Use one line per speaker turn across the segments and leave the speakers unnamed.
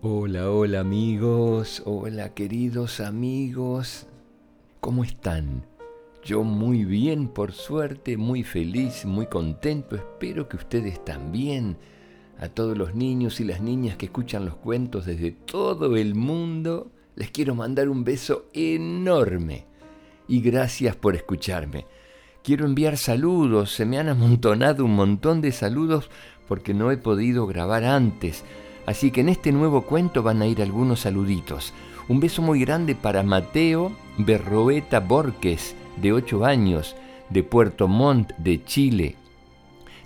Hola, hola amigos, hola queridos amigos, ¿cómo están? Yo muy bien, por suerte, muy feliz, muy contento, espero que ustedes también. A todos los niños y las niñas que escuchan los cuentos desde todo el mundo, les quiero mandar un beso enorme y gracias por escucharme. Quiero enviar saludos, se me han amontonado un montón de saludos porque no he podido grabar antes Así que en este nuevo cuento van a ir algunos saluditos. Un beso muy grande para Mateo Berroeta Borges, de 8 años, de Puerto Montt, de Chile.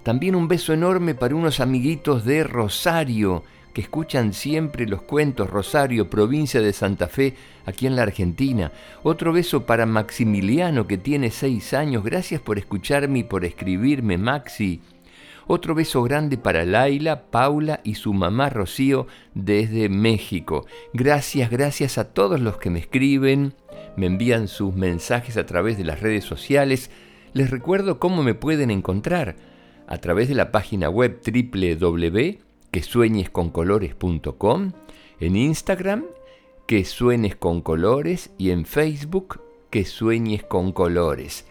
También un beso enorme para unos amiguitos de Rosario, que escuchan siempre los cuentos Rosario, provincia de Santa Fe, aquí en la Argentina. Otro beso para Maximiliano, que tiene 6 años. Gracias por escucharme y por escribirme, Maxi. Otro beso grande para Laila, Paula y su mamá Rocío desde México. Gracias, gracias a todos los que me escriben, me envían sus mensajes a través de las redes sociales. Les recuerdo cómo me pueden encontrar a través de la página web www.quesueñesconcolores.com, en Instagram, que suenes con colores y en Facebook, que sueñes con colores.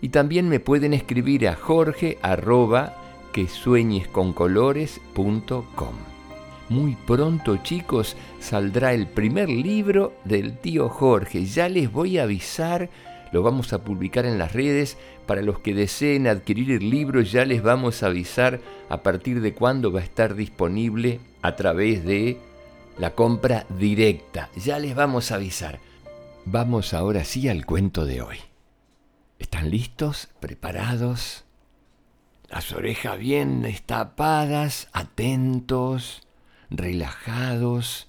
Y también me pueden escribir a jorge que colores.com. Muy pronto chicos saldrá el primer libro del tío Jorge. Ya les voy a avisar, lo vamos a publicar en las redes. Para los que deseen adquirir el libro ya les vamos a avisar a partir de cuándo va a estar disponible a través de la compra directa. Ya les vamos a avisar. Vamos ahora sí al cuento de hoy. ¿Están listos? ¿Preparados? Las orejas bien destapadas, atentos, relajados.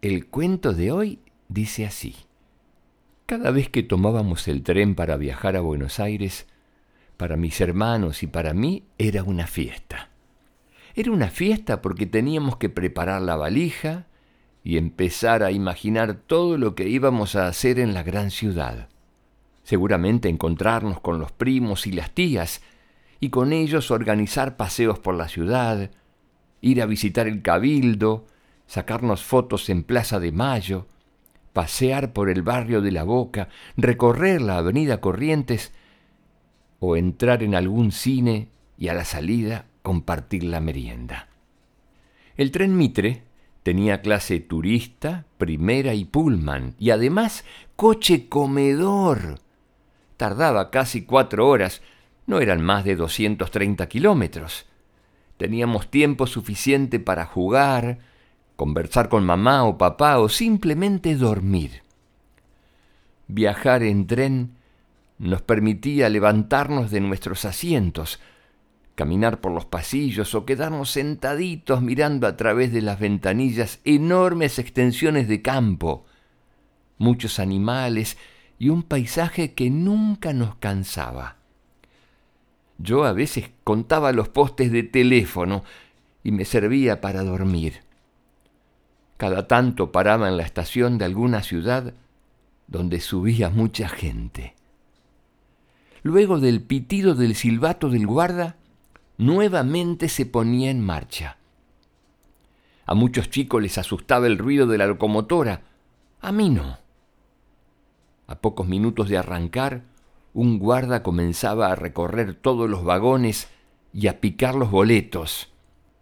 El cuento de hoy dice así. Cada vez que tomábamos el tren para viajar a Buenos Aires, para mis hermanos y para mí era una fiesta. Era una fiesta porque teníamos que preparar la valija y empezar a imaginar todo lo que íbamos a hacer en la gran ciudad seguramente encontrarnos con los primos y las tías, y con ellos organizar paseos por la ciudad, ir a visitar el cabildo, sacarnos fotos en Plaza de Mayo, pasear por el barrio de la Boca, recorrer la avenida Corrientes o entrar en algún cine y a la salida compartir la merienda. El tren Mitre tenía clase turista, primera y pullman, y además coche comedor Tardaba casi cuatro horas, no eran más de 230 kilómetros. Teníamos tiempo suficiente para jugar, conversar con mamá o papá o simplemente dormir. Viajar en tren nos permitía levantarnos de nuestros asientos, caminar por los pasillos o quedarnos sentaditos mirando a través de las ventanillas enormes extensiones de campo, muchos animales y un paisaje que nunca nos cansaba. Yo a veces contaba los postes de teléfono y me servía para dormir. Cada tanto paraba en la estación de alguna ciudad donde subía mucha gente. Luego del pitido del silbato del guarda, nuevamente se ponía en marcha. A muchos chicos les asustaba el ruido de la locomotora, a mí no. A pocos minutos de arrancar, un guarda comenzaba a recorrer todos los vagones y a picar los boletos,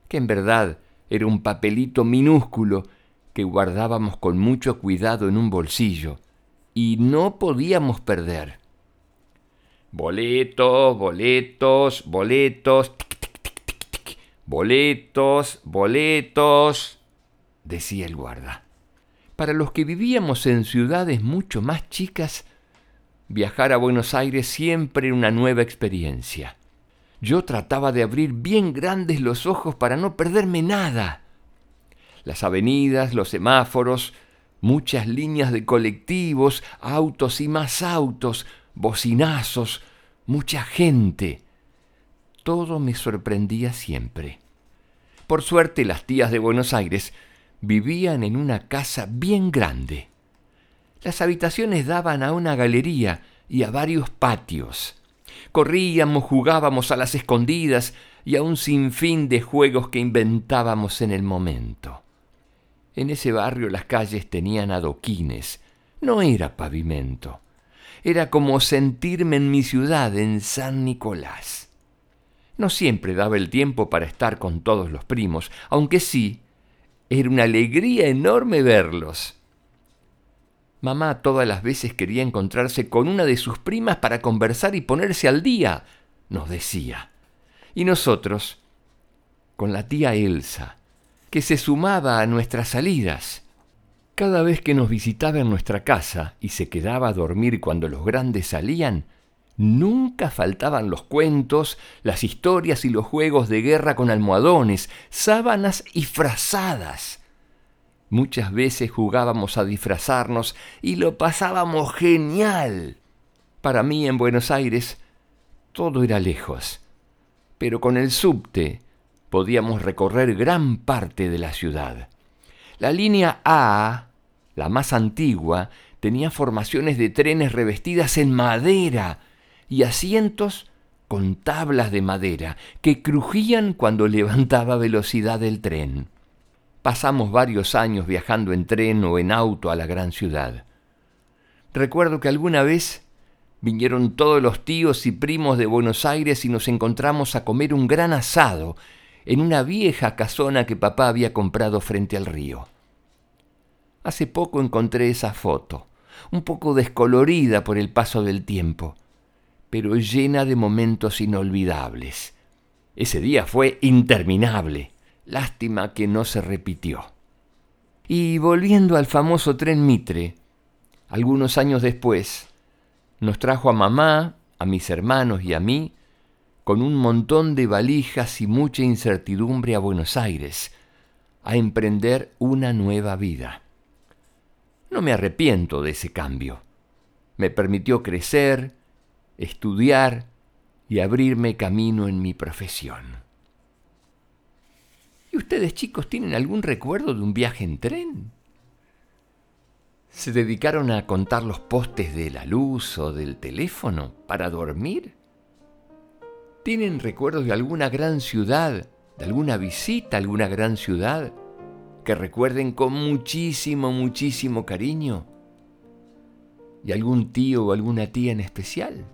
que en verdad era un papelito minúsculo que guardábamos con mucho cuidado en un bolsillo, y no podíamos perder. Boletos, boletos, boletos, boletos, boletos, decía el guarda. Para los que vivíamos en ciudades mucho más chicas, viajar a Buenos Aires siempre era una nueva experiencia. Yo trataba de abrir bien grandes los ojos para no perderme nada. Las avenidas, los semáforos, muchas líneas de colectivos, autos y más autos, bocinazos, mucha gente. Todo me sorprendía siempre. Por suerte las tías de Buenos Aires vivían en una casa bien grande. Las habitaciones daban a una galería y a varios patios. Corríamos, jugábamos a las escondidas y a un sinfín de juegos que inventábamos en el momento. En ese barrio las calles tenían adoquines, no era pavimento. Era como sentirme en mi ciudad, en San Nicolás. No siempre daba el tiempo para estar con todos los primos, aunque sí, era una alegría enorme verlos. Mamá todas las veces quería encontrarse con una de sus primas para conversar y ponerse al día, nos decía. Y nosotros, con la tía Elsa, que se sumaba a nuestras salidas. Cada vez que nos visitaba en nuestra casa y se quedaba a dormir cuando los grandes salían, nunca faltaban los cuentos, las historias y los juegos de guerra con almohadones, sábanas y frazadas Muchas veces jugábamos a disfrazarnos y lo pasábamos genial. Para mí en Buenos Aires todo era lejos, pero con el subte podíamos recorrer gran parte de la ciudad. La línea A, la más antigua, tenía formaciones de trenes revestidas en madera y asientos con tablas de madera que crujían cuando levantaba velocidad el tren. Pasamos varios años viajando en tren o en auto a la gran ciudad. Recuerdo que alguna vez vinieron todos los tíos y primos de Buenos Aires y nos encontramos a comer un gran asado en una vieja casona que papá había comprado frente al río. Hace poco encontré esa foto, un poco descolorida por el paso del tiempo, pero llena de momentos inolvidables. Ese día fue interminable. Lástima que no se repitió. Y volviendo al famoso tren Mitre, algunos años después, nos trajo a mamá, a mis hermanos y a mí, con un montón de valijas y mucha incertidumbre a Buenos Aires, a emprender una nueva vida. No me arrepiento de ese cambio. Me permitió crecer, estudiar y abrirme camino en mi profesión ustedes chicos tienen algún recuerdo de un viaje en tren? ¿Se dedicaron a contar los postes de la luz o del teléfono para dormir? ¿Tienen recuerdos de alguna gran ciudad, de alguna visita a alguna gran ciudad que recuerden con muchísimo, muchísimo cariño? ¿Y algún tío o alguna tía en especial?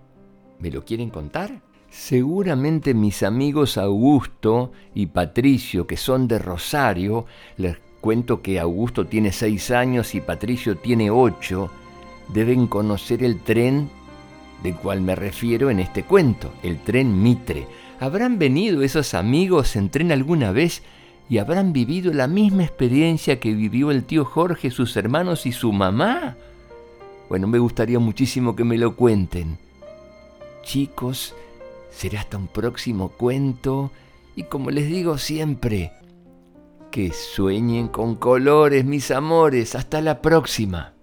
¿Me lo quieren contar? Seguramente mis amigos Augusto y Patricio, que son de Rosario, les cuento que Augusto tiene seis años y Patricio tiene ocho, deben conocer el tren del cual me refiero en este cuento, el tren Mitre. ¿Habrán venido esos amigos en tren alguna vez y habrán vivido la misma experiencia que vivió el tío Jorge, sus hermanos y su mamá? Bueno, me gustaría muchísimo que me lo cuenten. Chicos, Será hasta un próximo cuento y como les digo siempre, que sueñen con colores, mis amores. Hasta la próxima.